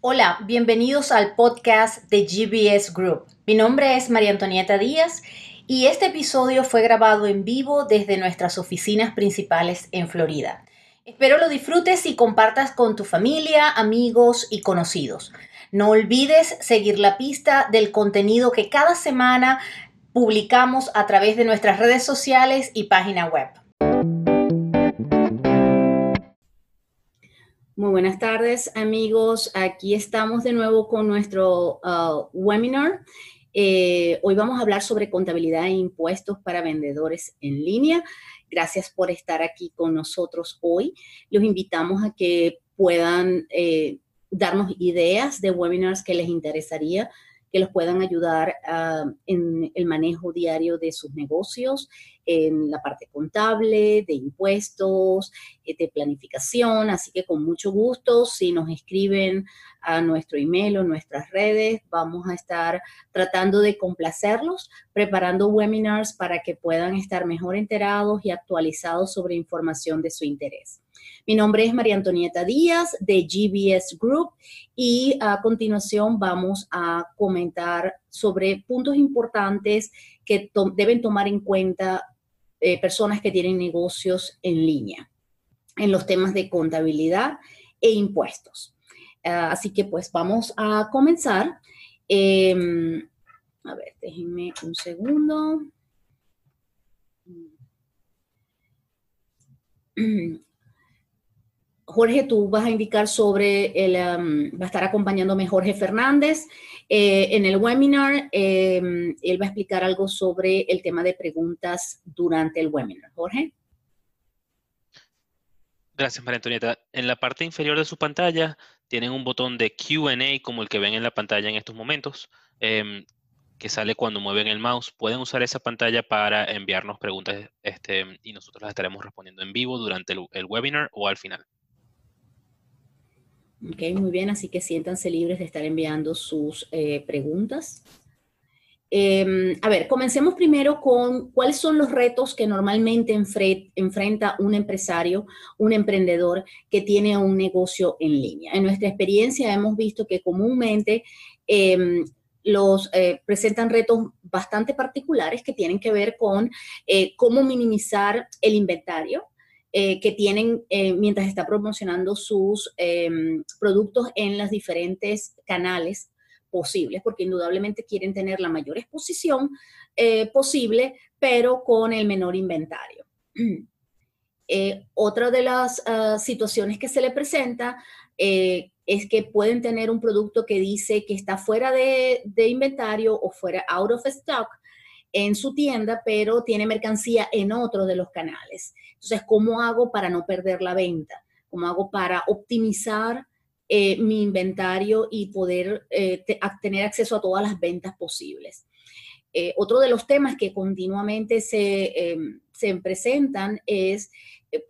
Hola, bienvenidos al podcast de GBS Group. Mi nombre es María Antonieta Díaz y este episodio fue grabado en vivo desde nuestras oficinas principales en Florida. Espero lo disfrutes y compartas con tu familia, amigos y conocidos. No olvides seguir la pista del contenido que cada semana publicamos a través de nuestras redes sociales y página web. Muy buenas tardes amigos, aquí estamos de nuevo con nuestro uh, webinar. Eh, hoy vamos a hablar sobre contabilidad e impuestos para vendedores en línea. Gracias por estar aquí con nosotros hoy. Los invitamos a que puedan eh, darnos ideas de webinars que les interesaría que los puedan ayudar uh, en el manejo diario de sus negocios, en la parte contable, de impuestos, eh, de planificación. Así que con mucho gusto, si nos escriben a nuestro email o nuestras redes, vamos a estar tratando de complacerlos, preparando webinars para que puedan estar mejor enterados y actualizados sobre información de su interés. Mi nombre es María Antonieta Díaz de GBS Group y a continuación vamos a comentar sobre puntos importantes que deben tomar en cuenta eh, personas que tienen negocios en línea en los temas de contabilidad e impuestos. Ah, así que pues vamos a comenzar. Em, a ver, déjenme un segundo. Jorge, tú vas a indicar sobre el, va a estar acompañándome Jorge Fernández eh, en el webinar. Em, él va a explicar algo sobre el tema de preguntas durante el webinar. Jorge. Gracias, María Antonieta. En la parte inferior de su pantalla tienen un botón de Q&A como el que ven en la pantalla en estos momentos, em, que sale cuando mueven el mouse. Pueden usar esa pantalla para enviarnos preguntas este, y nosotros las estaremos respondiendo en vivo durante el webinar o al final. Ok, muy bien, así que siéntanse libres de estar enviando sus eh, preguntas. Em, a ver, comencemos primero con cuáles son los retos que normalmente enfrenta un empresario, un emprendedor que tiene un negocio en línea. En nuestra experiencia hemos visto que comúnmente em, los eh, presentan retos bastante particulares que tienen que ver con eh, cómo minimizar el inventario, eh, que tienen eh, mientras está promocionando sus em, productos en los diferentes canales posibles, porque indudablemente quieren tener la mayor exposición eh, posible, pero con el menor inventario. otra de las ah, situaciones que se le presenta es que pueden tener un producto que dice que está fuera de, de inventario o fuera out of stock, en su tienda, pero tiene mercancía en otro de los canales. Entonces, ¿cómo hago para no perder la venta? ¿Cómo hago para optimizar eh, mi inventario y poder eh, tener acceso a todas las ventas posibles? Eh, otro de los temas que continuamente se, em, se presentan es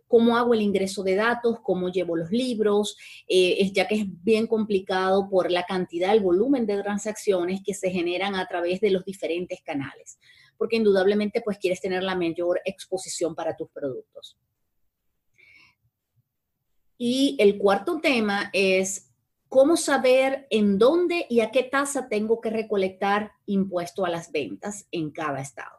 cómo hago el ingreso de datos, cómo llevo los libros, ya que es bien complicado por la cantidad, el volumen de transacciones que se generan a través de los diferentes canales porque indudablemente pues quieres tener la mayor exposición para tus productos. Y el cuarto tema es cómo saber en dónde y a qué tasa tengo que recolectar impuesto a las ventas en cada estado.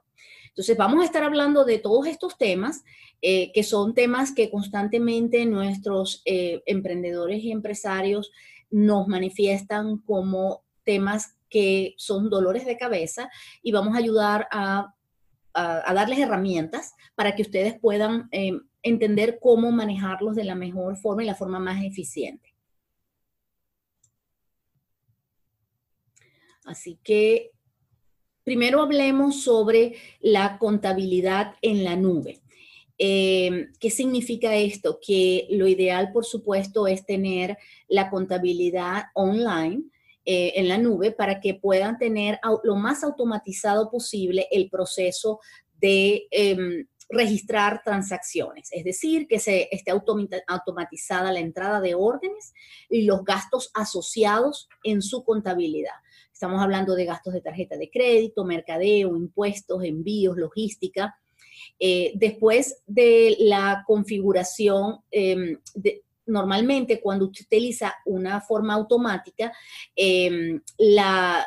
Entonces, vamos a estar hablando de todos estos temas, eh, que son temas que constantemente nuestros eh, emprendedores y empresarios nos manifiestan como temas que son dolores de cabeza y vamos a ayudar a, darles herramientas para que ustedes puedan em, entender cómo manejarlos de la mejor forma y la forma más eficiente. Así que primero hablemos sobre la contabilidad en la nube. Em, ¿Qué significa esto? Que lo ideal, por supuesto, es tener la contabilidad online eh, en la nube para que puedan tener lo más automatizado posible el proceso de em, registrar transacciones, es decir, que se esté automatizada la entrada de órdenes y los gastos asociados en su contabilidad. Estamos hablando de gastos de tarjeta de crédito, mercadeo, impuestos, envíos, logística. Eh, después de la configuración em, normalmente cuando usted utiliza una forma automática, em, la,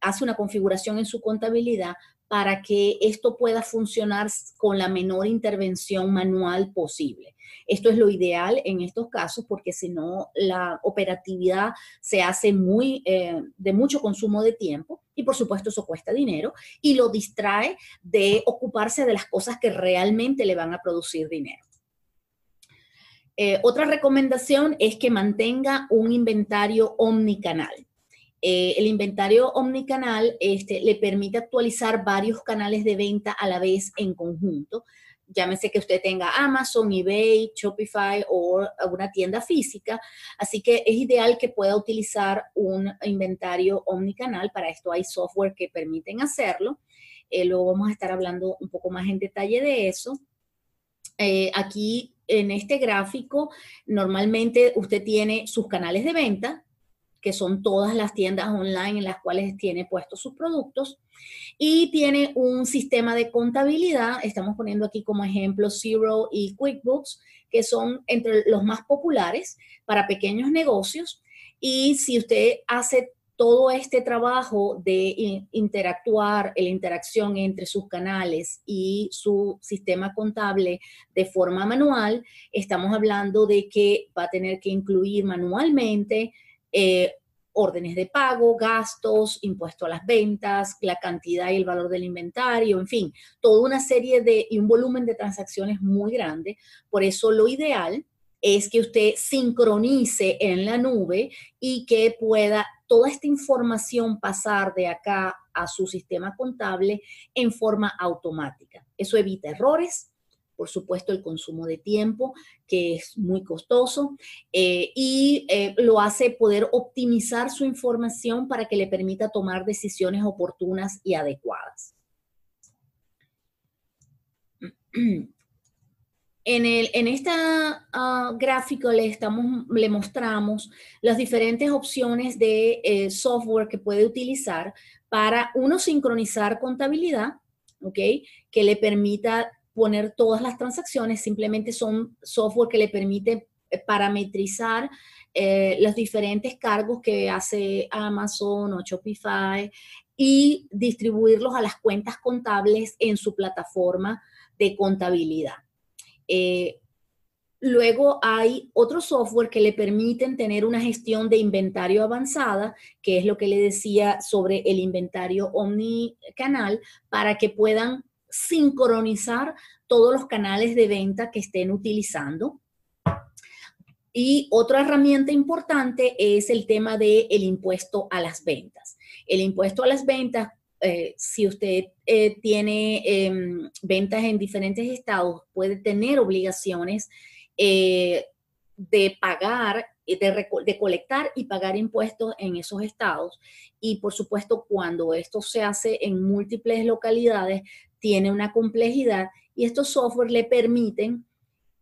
hace una configuración en su contabilidad para que esto pueda funcionar con la menor intervención manual posible. Esto es lo ideal en estos casos porque si no la operatividad se hace muy eh, de mucho consumo de tiempo y por supuesto eso cuesta dinero y lo distrae de ocuparse de las cosas que realmente le van a producir dinero. Eh, otra recomendación es que mantenga un inventario omnicanal. Eh, el inventario omnicanal este, le permite actualizar varios canales de venta a la vez en conjunto. Llámese que usted tenga Amazon, eBay, Shopify o alguna tienda física. Así que es ideal que pueda utilizar un inventario omnicanal. Para esto hay software que permiten hacerlo. Eh, luego vamos a estar hablando un poco más en detalle de eso. aquí en este gráfico, normalmente usted tiene sus canales de venta, que son todas las tiendas online en las cuales tiene puestos sus productos, y tiene un sistema de contabilidad, estamos poniendo aquí como ejemplo Zero y QuickBooks, que son entre los más populares para pequeños negocios. Y si usted hace todo este trabajo de interactuar, la interacción entre sus canales y su sistema contable de forma manual, estamos hablando de que va a tener que incluir manualmente eh, órdenes de pago, gastos, impuesto a las ventas, la cantidad y el valor del inventario, en fin, toda una serie de y un volumen de transacciones muy grande. Por eso lo ideal es que usted sincronice en la nube y que pueda toda esta información pasar de acá a su sistema contable en forma automática. Eso evita errores, por supuesto el consumo de tiempo, que es muy costoso, eh, y eh, lo hace poder optimizar su información para que le permita tomar decisiones oportunas y adecuadas. En, el, en esta uh, gráfico le, estamos, le mostramos las diferentes opciones de eh, software que puede utilizar para, uno, sincronizar contabilidad. Que le permita poner todas las transacciones, simplemente son software que le permite eh, parametrizar eh, los diferentes cargos que hace Amazon o Shopify y distribuirlos a las cuentas contables en su plataforma de contabilidad. Eh, luego hay otro software que le permiten tener una gestión de inventario avanzada, que es lo que le decía sobre el inventario omnicanal, para que puedan sincronizar todos los canales de venta que estén utilizando. Y otra herramienta importante es el tema del el impuesto a las ventas. El impuesto a las ventas eh, si usted eh, tiene em, ventas en diferentes estados, puede tener obligaciones eh, de pagar, de, de, colectar y pagar impuestos en esos estados. Y por supuesto, cuando esto se hace en múltiples localidades, tiene una complejidad y estos software le permiten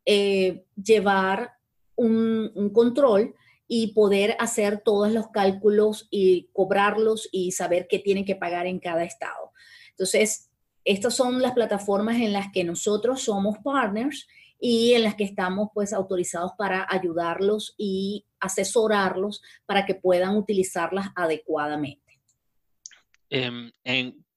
llevar un, un control y poder hacer todos los cálculos y cobrarlos y saber qué tienen que pagar en cada estado. Entonces, estas son las plataformas en las que nosotros somos partners y en las que estamos pues autorizados para ayudarlos y asesorarlos para que puedan utilizarlas adecuadamente. Em,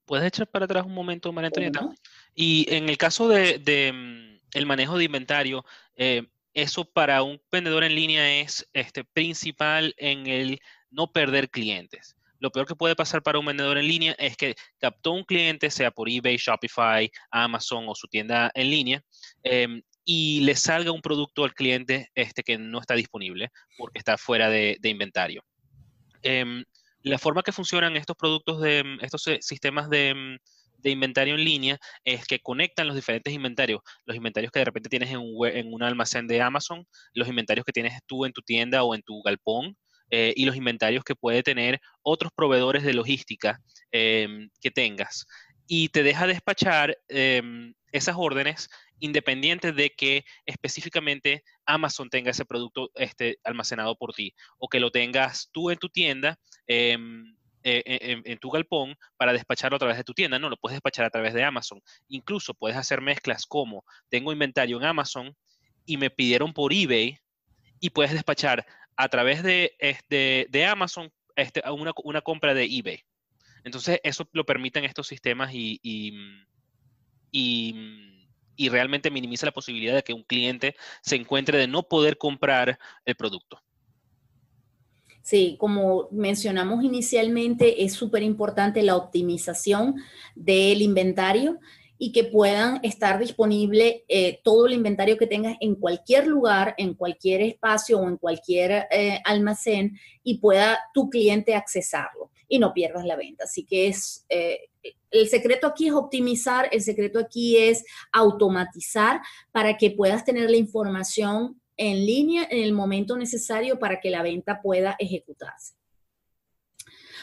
¿Puedes echar para atrás un momento, María Antonieta? Y en el caso de, mm, el manejo de inventario, eh, eso para un vendedor en línea es este, principal en el no perder clientes. Lo peor que puede pasar para un vendedor en línea es que captó un cliente, sea por eBay, Shopify, Amazon o su tienda en línea, em, y le salga un producto al cliente este, que no está disponible porque está fuera de, inventario. Em, la forma que funcionan estos productos de estos eh, sistemas de, de inventario en línea es que conectan los diferentes inventarios, los inventarios que de repente tienes en un, en un almacén de Amazon, los inventarios que tienes tú en tu tienda o en tu galpón, eh, y los inventarios que puede tener otros proveedores de logística em, que tengas. Y te deja despachar em, esas órdenes independientes de que específicamente Amazon tenga ese producto este, almacenado por ti o que lo tengas tú en tu tienda. Em, eh, eh, en, tu galpón para despacharlo a través de tu tienda. No, lo puedes despachar a través de Amazon. Incluso puedes hacer mezclas como tengo inventario en Amazon y me pidieron por eBay y puedes despachar a través de, este, de Amazon este, una, una compra de eBay. Entonces, eso lo permiten estos sistemas y, realmente minimiza la posibilidad de que un cliente se encuentre de no poder comprar el producto. Sí, como mencionamos inicialmente, es súper importante la optimización del inventario y que puedan estar disponible eh, todo el inventario que tengas en cualquier lugar, en cualquier espacio o en cualquier eh, almacén y pueda tu cliente accesarlo y no pierdas la venta. Así que es, eh, el secreto aquí es optimizar, el secreto aquí es automatizar para que puedas tener la información en línea en el momento necesario para que la venta pueda ejecutarse.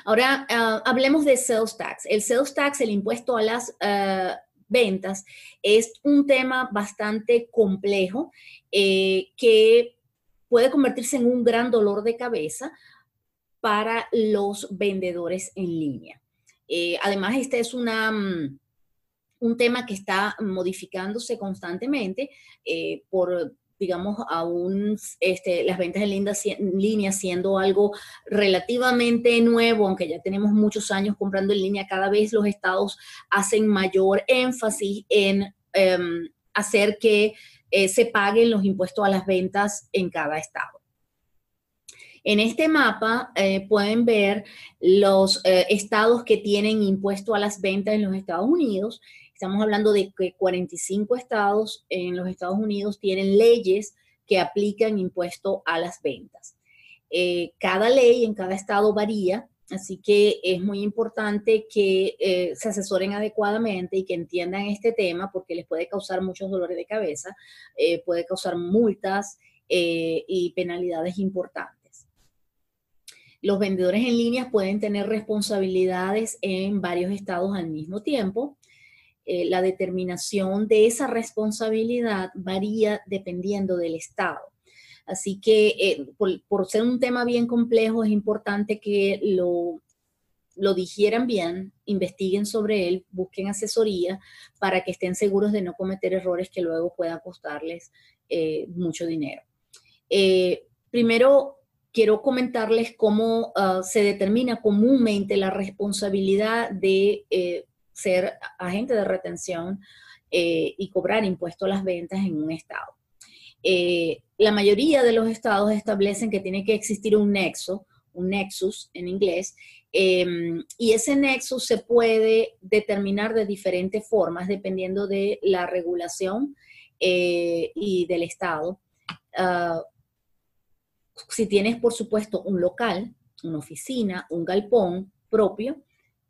Ahora, ah, hablemos de sales tax. El sales tax, el impuesto a las ah, ventas, es un tema bastante complejo eh, que puede convertirse en un gran dolor de cabeza para los vendedores en línea. Eh, además, este es una, mm, un tema que está modificándose constantemente eh, por digamos, aún este, las ventas en línea siendo algo relativamente nuevo, aunque ya tenemos muchos años comprando en línea, cada vez los estados hacen mayor énfasis en em, hacer que eh, se paguen los impuestos a las ventas en cada estado. En este mapa eh, pueden ver los eh, estados que tienen impuesto a las ventas en los Estados Unidos. Estamos hablando de que 45 estados en los Estados Unidos tienen leyes que aplican impuesto a las ventas. Eh, cada ley en cada estado varía, así que es muy importante que se asesoren adecuadamente y que entiendan este tema porque les puede causar muchos dolores de cabeza, puede causar multas y penalidades importantes. Los vendedores en línea pueden tener responsabilidades en varios estados al mismo tiempo. Eh, la determinación de esa responsabilidad varía dependiendo del estado. Así que eh, por, ser un tema bien complejo, es importante que lo, lo digieran bien, investiguen sobre él, busquen asesoría para que estén seguros de no cometer errores que luego puedan costarles eh, mucho dinero. primero, quiero comentarles cómo ah, se determina comúnmente la responsabilidad de eh, ser agente de retención eh, y cobrar impuesto a las ventas en un estado. Eh, la mayoría de los estados establecen que tiene que existir un nexo, un nexus en inglés, em, y ese nexus se puede determinar de diferentes formas dependiendo de la regulación y del estado. Ah, si tienes, por supuesto, un local, una oficina, un galpón propio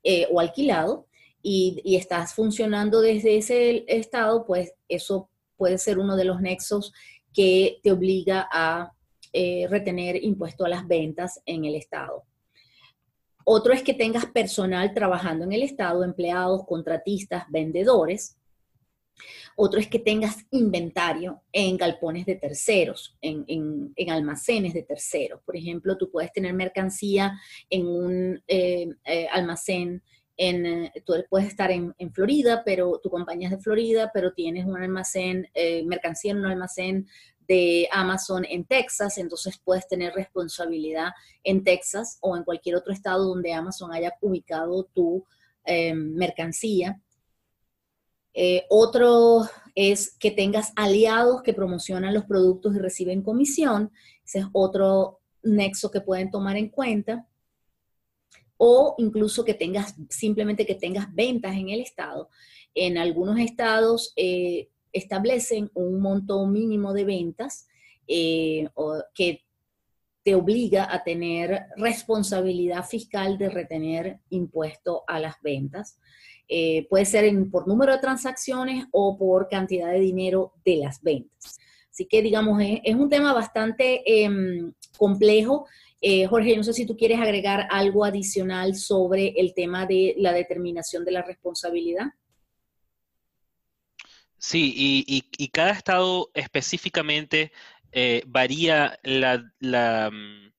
eh, o alquilado y, estás funcionando desde ese estado, pues eso puede ser uno de los nexos que te obliga a eh, retener impuesto a las ventas en el estado. Otro es que tengas personal trabajando en el estado, empleados, contratistas, vendedores, otro es que tengas inventario en galpones de terceros, en, almacenes de terceros. Por ejemplo, tú puedes tener mercancía en un eh, eh, almacén en, eh, tú puedes estar en, Florida, pero tu compañía es de Florida, pero tienes un almacén, mercancía en un almacén de Amazon en Texas, entonces puedes tener responsabilidad en Texas o en cualquier otro estado donde Amazon haya ubicado tu mercancía. Eh, otro es que tengas aliados que promocionan los productos y reciben comisión. Ese es otro nexo que pueden tomar en cuenta. O incluso que tengas, simplemente que tengas ventas en el estado. En algunos estados eh, establecen un monto mínimo de ventas eh, que te obliga a tener responsabilidad fiscal de retener impuesto a las ventas. Eh, puede ser por número de transacciones o por cantidad de dinero de las ventas. Así que, digamos, es, un tema bastante em, complejo. Eh, Jorge, no sé si tú quieres agregar algo adicional sobre el tema de la determinación de la responsabilidad. Sí, y, cada estado específicamente eh, varía la, mm,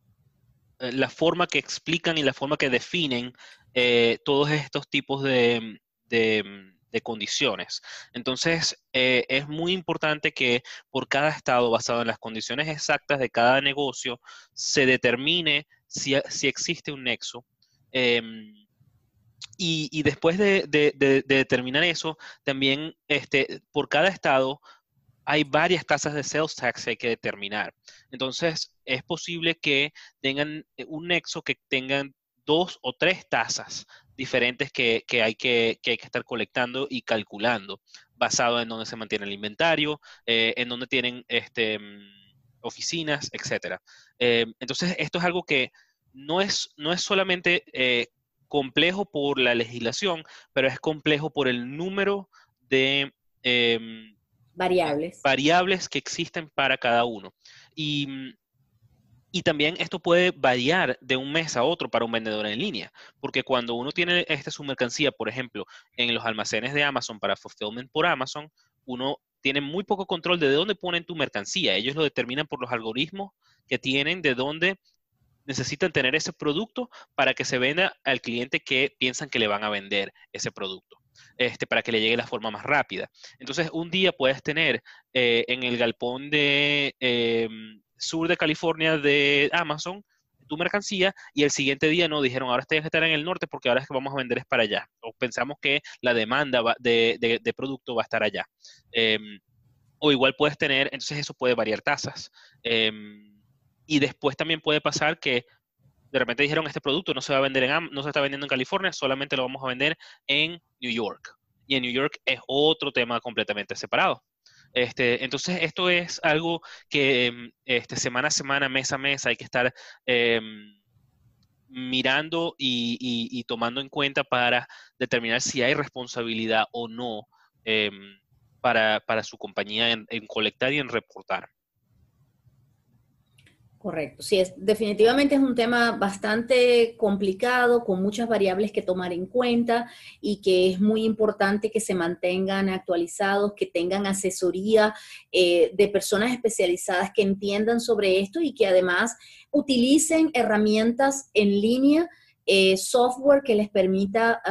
la, forma que explican y la forma que definen todos estos tipos de, de condiciones. Entonces, eh, es muy importante que por cada estado, basado en las condiciones exactas de cada negocio, se determine si, existe un nexo. Em, y, después de, determinar eso, también este, por cada estado hay varias tasas de sales tax que hay que determinar. Entonces, es posible que tengan un nexo que tengan dos o tres tasas diferentes que, hay que, hay que estar colectando y calculando, basado en dónde se mantiene el inventario, eh, en dónde tienen este, oficinas, etc. Eh, entonces, esto es algo que no es, no es solamente eh, complejo por la legislación, pero es complejo por el número de em, variables. variables que existen para cada uno. Y y también esto puede variar de un mes a otro para un vendedor en línea, porque cuando uno tiene este, su mercancía, por ejemplo, en los almacenes de Amazon para fulfillment por Amazon, uno tiene muy poco control de dónde ponen tu mercancía. Ellos lo determinan por los algoritmos que tienen de dónde necesitan tener ese producto para que se venda al cliente que piensan que le van a vender ese producto. Este, para que le llegue la forma más rápida. Entonces, un día puedes tener eh, en el galpón de, em, sur de California de Amazon tu mercancía y el siguiente día no dijeron ahora tienes que estar en el norte porque ahora es que vamos a vender es para allá o pensamos que la demanda de, producto va a estar allá. Em, o igual puedes tener entonces eso puede variar tasas. Em, y después también puede pasar que de repente dijeron este producto no se va a vender en no se está vendiendo en California solamente lo vamos a vender en New York y en New York es otro tema completamente separado este, entonces, esto es algo que em, este, semana a semana, mes a mes, hay que estar em, mirando y, tomando en cuenta para determinar si hay responsabilidad o no em, para, su compañía en colectar y en reportar. Correcto, sí, es, definitivamente es un tema bastante complicado, con muchas variables que tomar en cuenta y que es muy importante que se mantengan actualizados, que tengan asesoría eh, de personas especializadas que entiendan sobre esto y que además utilicen herramientas en línea, eh, software que les permita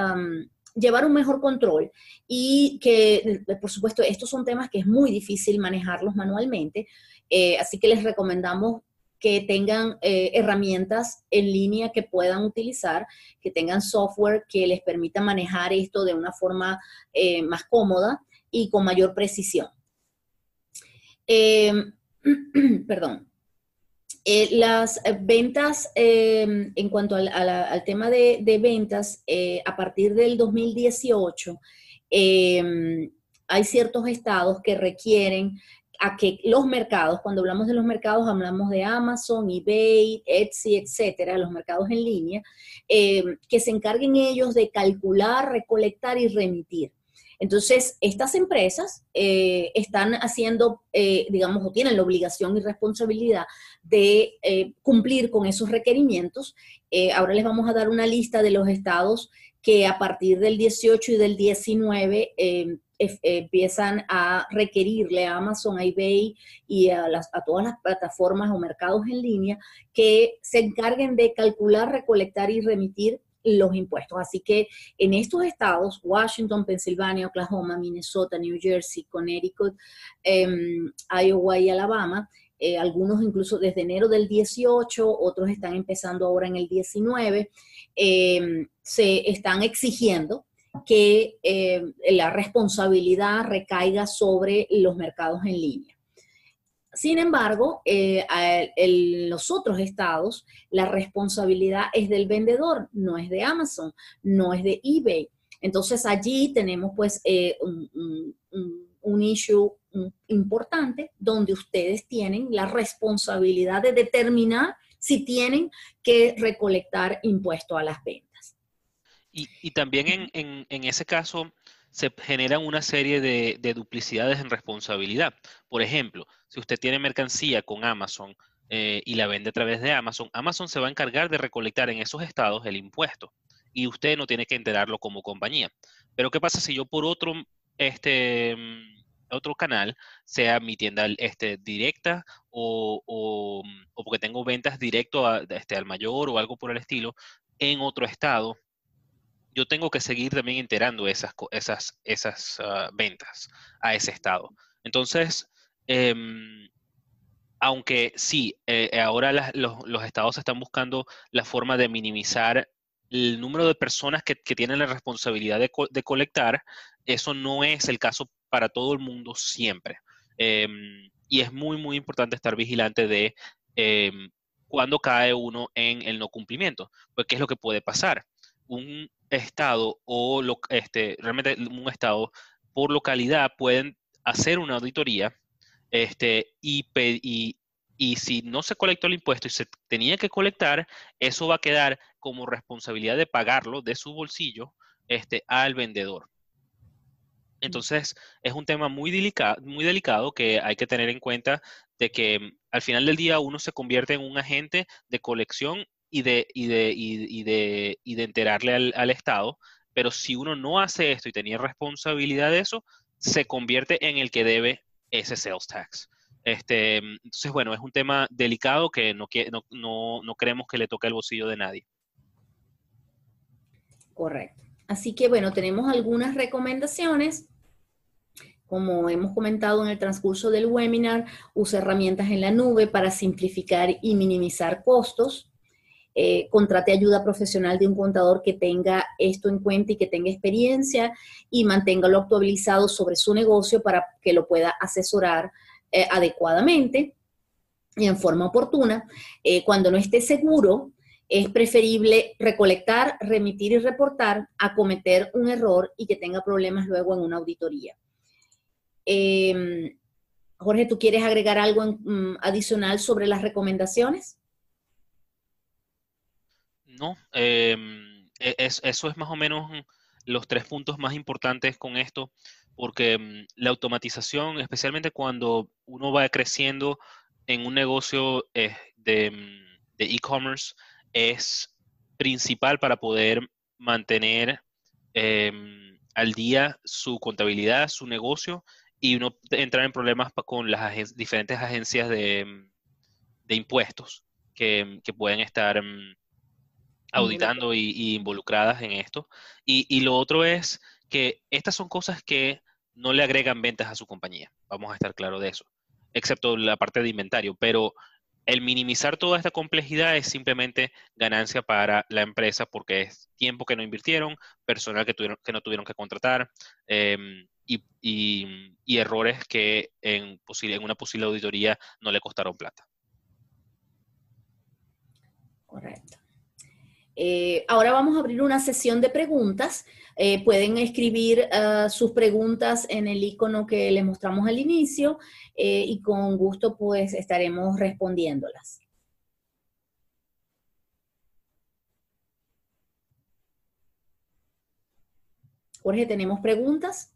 llevar un mejor control y que, por supuesto, estos son temas que es muy difícil manejarlos manualmente, eh, así que les recomendamos que tengan eh, herramientas en línea que puedan utilizar, que tengan software que les permita manejar esto de una forma eh, más cómoda y con mayor precisión. Em, perdón. Eh, las ventas, em, en cuanto al, tema de, ventas, a partir del 2018, em, hay ciertos estados que requieren a que los mercados, cuando hablamos de los mercados, hablamos de Amazon, eBay, Etsy, etcétera, los mercados en línea, eh, que se encarguen ellos de calcular, recolectar y remitir. Entonces, estas empresas eh, están haciendo, eh, digamos, o tienen la obligación y responsabilidad de cumplir con esos requerimientos. ahora les vamos a dar una lista de los estados que a partir del 18 y del 19 empiezan a requerirle a Amazon, a eBay y a, todas las plataformas o mercados en línea que se encarguen de calcular, recolectar y remitir los impuestos. Así que en estos estados, Washington, Pensilvania, Oklahoma, Minnesota, New Jersey, Connecticut, em, Iowa y Alabama, eh, algunos incluso desde enero del 18, otros están empezando ahora en el 19, em, se están exigiendo que eh, la responsabilidad recaiga sobre los mercados en línea. Sin embargo, eh, en los otros estados, la responsabilidad es del vendedor, no es de Amazon, no es de eBay. Entonces allí tenemos pues eh, un, un, issue importante donde ustedes tienen la responsabilidad de determinar si tienen que recolectar impuestos a las ventas. Y, también en, ese caso se generan una serie de, duplicidades en responsabilidad. Por ejemplo, si usted tiene mercancía con Amazon eh, y la vende a través de Amazon, Amazon se va a encargar de recolectar en esos estados el impuesto y usted no tiene que enterarlo como compañía. Pero ¿qué pasa si yo por otro, este, mm, otro canal, sea mi tienda este, directa o, porque tengo ventas directo este, al mayor o algo por el estilo, en otro estado, yo tengo que seguir también enterando esas, esas, esas ah, ventas a ese estado. Entonces, em, aunque sí, eh, ahora los, estados están buscando la forma de minimizar el número de personas que, tienen la responsabilidad de, colectar, eso no es el caso para todo el mundo siempre. Em, y es muy, muy importante estar vigilante de em, cuando cae uno en el no cumplimiento. Pues, ¿qué es lo que puede pasar? Un estado o este, realmente un estado por localidad pueden hacer una auditoría este, y, y, y si no se colectó el impuesto y se tenía que colectar, eso va a quedar como responsabilidad de pagarlo de su bolsillo este, al vendedor. Entonces, es un tema muy, delicado, muy delicado que hay que tener en cuenta de que mm, al final del día uno se convierte en un agente de colección y de, y de, y, de, y de enterarle al, al, Estado, pero si uno no hace esto y tenía responsabilidad de eso, se convierte en el que debe ese sales tax. Este, entonces, bueno, es un tema delicado que no, no, no que le toque el bolsillo de nadie. Correcto. Así que, bueno, tenemos algunas recomendaciones como hemos comentado en el transcurso del webinar, usa herramientas en la nube para simplificar y minimizar costos. Eh, contrate ayuda profesional de un contador que tenga esto en cuenta y que tenga experiencia y manténgalo actualizado sobre su negocio para que lo pueda asesorar eh, adecuadamente y en forma oportuna. Eh, cuando no esté seguro, es preferible recolectar, remitir y reportar a cometer un error y que tenga problemas luego en una auditoría. Em, Jorge, ¿tú quieres agregar algo mm, adicional sobre las recomendaciones? No, em, e, eso es más o menos los tres puntos más importantes con esto, porque mm, la automatización, especialmente cuando uno va creciendo en un negocio eh, mm, de e-commerce, es principal para poder mantener em, al día su contabilidad, su negocio y uno entrar en problemas con las diferentes agencias de, mm, impuestos que, pueden estar auditando y, involucradas en esto. Y, lo otro es que estas son cosas que no le agregan ventas a su compañía, vamos a estar claros de eso, excepto la parte de inventario, pero el minimizar toda esta complejidad es simplemente ganancia para la empresa porque es tiempo que no invirtieron, personal que, tuvieron, que no tuvieron que contratar, em, y, errores que en, en una posible auditoría no le costaron plata. Correcto. Eh, ahora vamos a abrir una sesión de preguntas. Eh, pueden escribir ah, sus preguntas en el icono que les mostramos al inicio eh, y con gusto pues estaremos respondiéndolas. Jorge, ¿tenemos preguntas?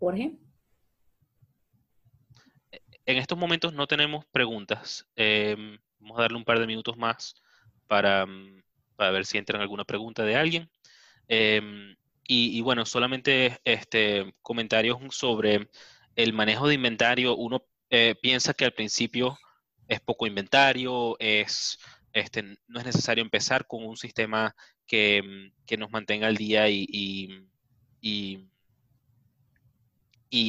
Jorge. En estos momentos no tenemos preguntas. Em, vamos a darle un par de minutos más para, mm, ver si entra alguna pregunta de alguien. Em, y, bueno, solamente este, comentarios sobre el manejo de inventario. Uno eh, piensa que al principio es poco inventario, es, este, no es necesario empezar con un sistema que, mm, nos mantenga al día y y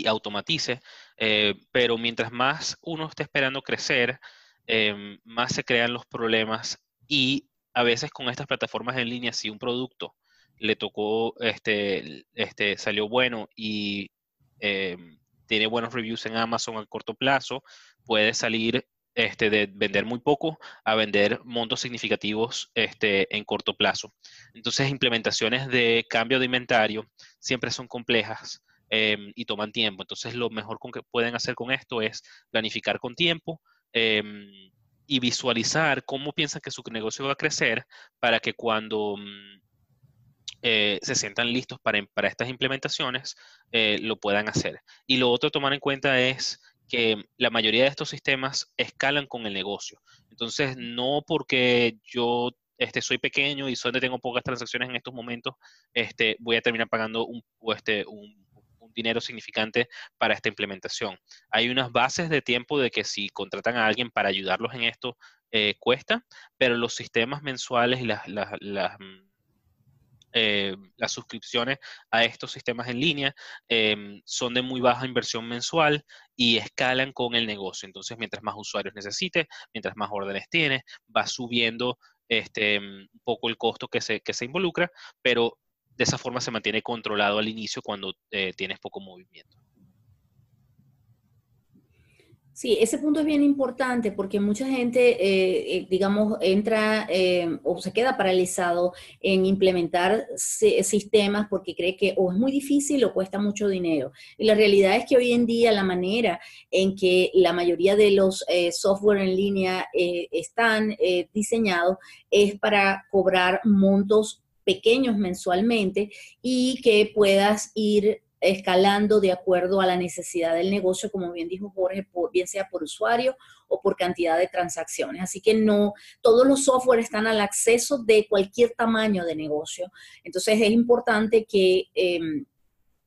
automatice, eh, pero mientras más uno esté esperando crecer, em, más se crean los problemas y a veces con estas plataformas en línea, si un producto le tocó, este, este salió bueno y em, tiene buenos reviews en Amazon a corto plazo, puede salir este, de vender muy poco a vender montos significativos este, en corto plazo. Entonces, implementaciones de cambio de inventario siempre son complejas Em, y toman tiempo. Entonces, lo mejor con que pueden hacer con esto es planificar con tiempo em, y visualizar cómo piensan que su negocio va a crecer para que cuando mm, eh, se sientan listos para, para estas implementaciones, eh, lo puedan hacer. Y lo otro a tomar en cuenta es que la mayoría de estos sistemas escalan con el negocio. Entonces, no porque yo este, soy pequeño y donde tengo pocas transacciones en estos momentos, este, voy a terminar pagando un, este, un, dinero significante para esta implementación. Hay unas bases de tiempo de que si contratan a alguien para ayudarlos en esto, eh, cuesta, pero los sistemas mensuales y las, las, mm, eh, las suscripciones a estos sistemas en línea em, son de muy baja inversión mensual y escalan con el negocio. Entonces, mientras más usuarios necesite, mientras más órdenes tiene, va subiendo este, un poco el costo que se, que se involucra, pero de esa forma se mantiene controlado al inicio cuando eh, tienes poco movimiento. Sí, ese punto es bien importante porque mucha gente, eh, eh, digamos, entra o se queda paralizado en implementar sistemas porque cree que o es muy difícil o cuesta mucho dinero. Y la realidad es que hoy en día la manera en que la mayoría de los software en línea están diseñados es para cobrar montos pequeños mensualmente y que puedas ir escalando de acuerdo a la necesidad del negocio, como bien dijo Jorge, bien sea por usuario o por cantidad de transacciones. Así que no, todos los software están al acceso de cualquier tamaño de negocio. Entonces es importante que em,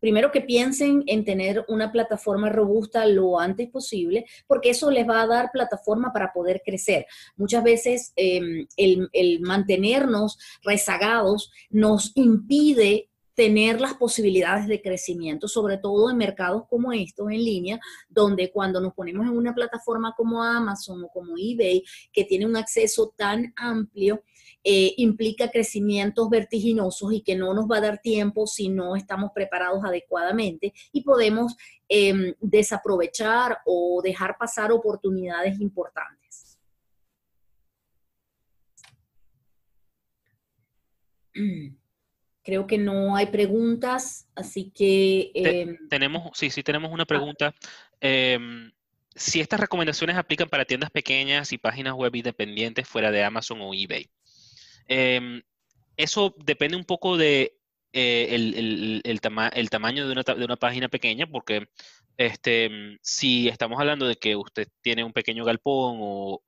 primero que piensen en tener una plataforma robusta lo antes posible, porque eso les va a dar plataforma para poder crecer. Muchas veces em, el, el mantenernos rezagados nos impide tener las posibilidades de crecimiento, sobre todo en mercados como estos en línea, donde cuando nos ponemos en una plataforma como Amazon o como eBay, que tiene un acceso tan amplio, eh, implica crecimientos vertiginosos y que no nos va a dar tiempo si no estamos preparados adecuadamente y podemos em, desaprovechar o dejar pasar oportunidades importantes. Creo que no hay preguntas, así que... Em, tenemos, sí, sí, tenemos una ah. pregunta. Em, si estas recomendaciones aplican para tiendas pequeñas y páginas web independientes fuera de Amazon o eBay. Em, eso depende un poco de eh, el, tamaño de una, página pequeña, porque este, si estamos hablando de que usted tiene un pequeño galpón o,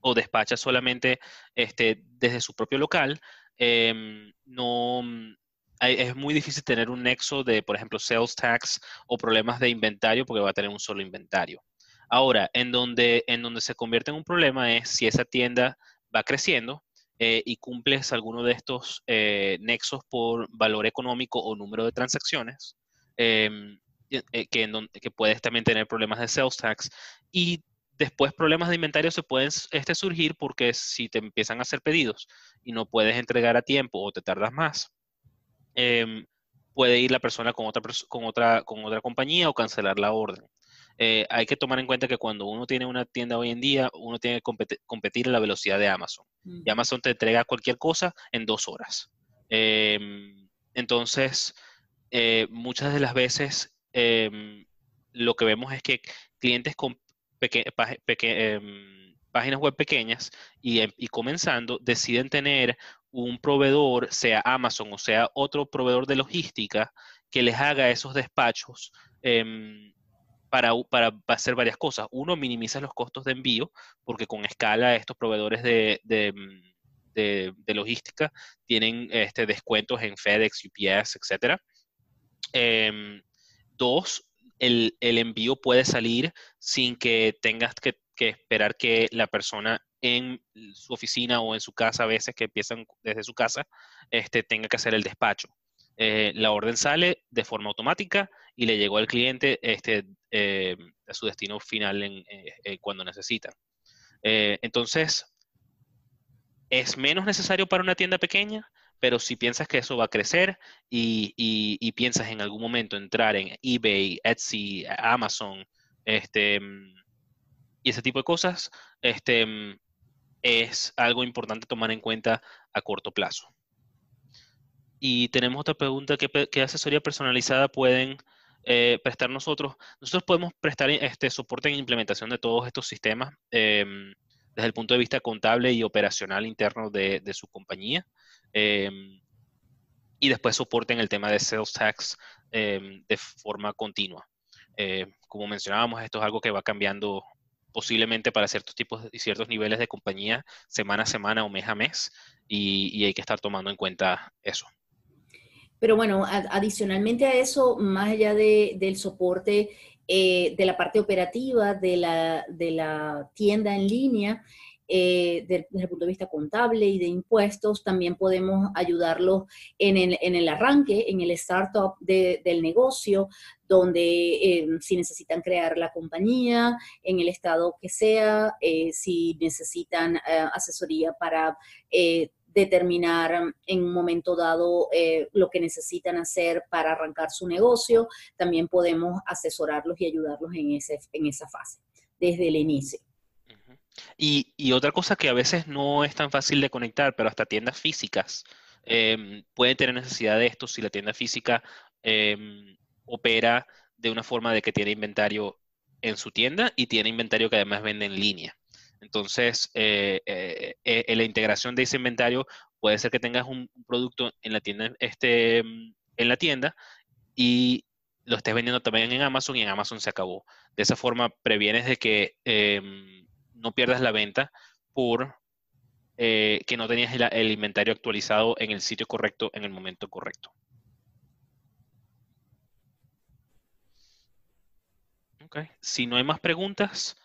o, despacha solamente este, desde su propio local, Em, no mm, es muy difícil tener un nexo de, por ejemplo, sales tax o problemas de inventario porque va a tener un solo inventario. Ahora, en donde, en donde se convierte en un problema es si esa tienda va creciendo eh, y cumples alguno de estos eh, nexos por valor económico o número de transacciones, em, eh, que, que puedes también tener problemas de sales tax y Después problemas de inventario se pueden este, surgir porque si te empiezan a hacer pedidos y no puedes entregar a tiempo o te tardas más, em, puede ir la persona con otra, con otra, con otra compañía o cancelar la orden. Eh, hay que tomar en cuenta que cuando uno tiene una tienda hoy en día, uno tiene que competir, en la velocidad de Amazon. Y Amazon te entrega cualquier cosa en dos horas. Em, entonces, eh, muchas de las veces em, lo que vemos es que clientes con Em, páginas web pequeñas em, y, comenzando, deciden tener un proveedor, sea Amazon o sea otro proveedor de logística, que les haga esos despachos em, para, para, hacer varias cosas. Uno, minimiza los costos de envío, porque con escala estos proveedores de, de, logística tienen este, descuentos en FedEx, UPS, etc. dos, el, envío puede salir sin que tengas que, esperar que la persona en su oficina o en su casa, a veces que empiezan desde su casa, este, tenga que hacer el despacho. Eh, la orden sale de forma automática y le llegó al cliente este, eh, a su destino final eh, cuando necesitan. entonces, es menos necesario para una tienda pequeña, pero si piensas que eso va a crecer y, piensas en algún momento entrar en eBay, Etsy, Amazon, este, y ese tipo de cosas, este, es algo importante tomar en cuenta a corto plazo. Y tenemos otra pregunta, ¿qué, asesoría personalizada pueden eh, prestar nosotros? Nosotros podemos prestar este soporte en implementación de todos estos sistemas em, desde el punto de vista contable y operacional interno de su compañía. Em, y después soporten el tema de sales tax em, de forma continua. Eh, como mencionábamos, esto es algo que va cambiando posiblemente para ciertos tipos y ciertos niveles de compañía, semana a semana o mes a mes, y, hay que estar tomando en cuenta eso. Pero bueno, adicionalmente a eso, más allá del soporte eh, de la parte operativa de la, de la tienda en línea, eh, desde, el punto de vista contable y de impuestos, también podemos ayudarlos en el, arranque, en el startup del negocio, donde eh, si necesitan crear la compañía, en el estado que sea, eh, si necesitan asesoría para determinar en un momento dado lo que necesitan hacer para arrancar su negocio, también podemos asesorarlos y ayudarlos en esa fase, desde el inicio. Y, otra cosa que a veces no es tan fácil de conectar, pero hasta tiendas físicas em, pueden tener necesidad de esto si la tienda física em, opera de una forma de que tiene inventario en su tienda y tiene inventario que además vende en línea. Entonces, eh, eh, eh, la integración de ese inventario puede ser que tengas un, producto en la tienda, este, en la tienda y lo estés vendiendo también en Amazon y en Amazon se acabó. De esa forma previenes de que em, no pierdas la venta por eh, que no tenías el, inventario actualizado en el sitio correcto en el momento correcto. Si no hay más preguntas,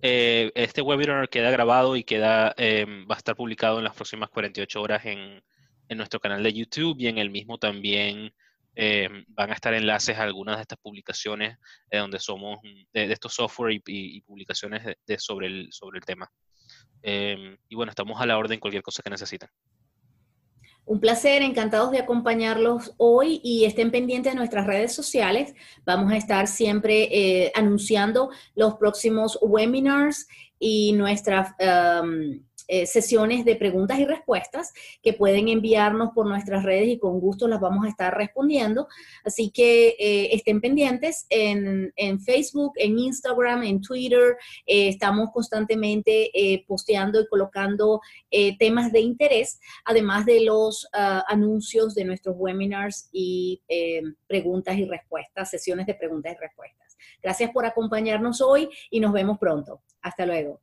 eh, este webinar queda grabado y queda, em, va a estar publicado en las próximas 48 horas en, nuestro canal de YouTube y en el mismo también em, van a estar enlaces a algunas de estas publicaciones de donde somos, de, estos software y, publicaciones de, sobre, el, sobre el tema. Em, y bueno, estamos a la orden cualquier cosa que necesiten. Un placer, encantados de acompañarlos hoy y estén pendientes de nuestras redes sociales. Vamos a estar siempre eh, anunciando los próximos webinars y nuestras eh, sesiones de preguntas y respuestas que pueden enviarnos por nuestras redes y con gusto las vamos a estar respondiendo. Así que eh, estén pendientes en, Facebook, en Instagram, en Twitter. Eh, estamos constantemente posteando y colocando temas de interés, además de los ah, anuncios de nuestros webinars y preguntas y respuestas, sesiones de preguntas y respuestas. Gracias por acompañarnos hoy y nos vemos pronto. Hasta luego.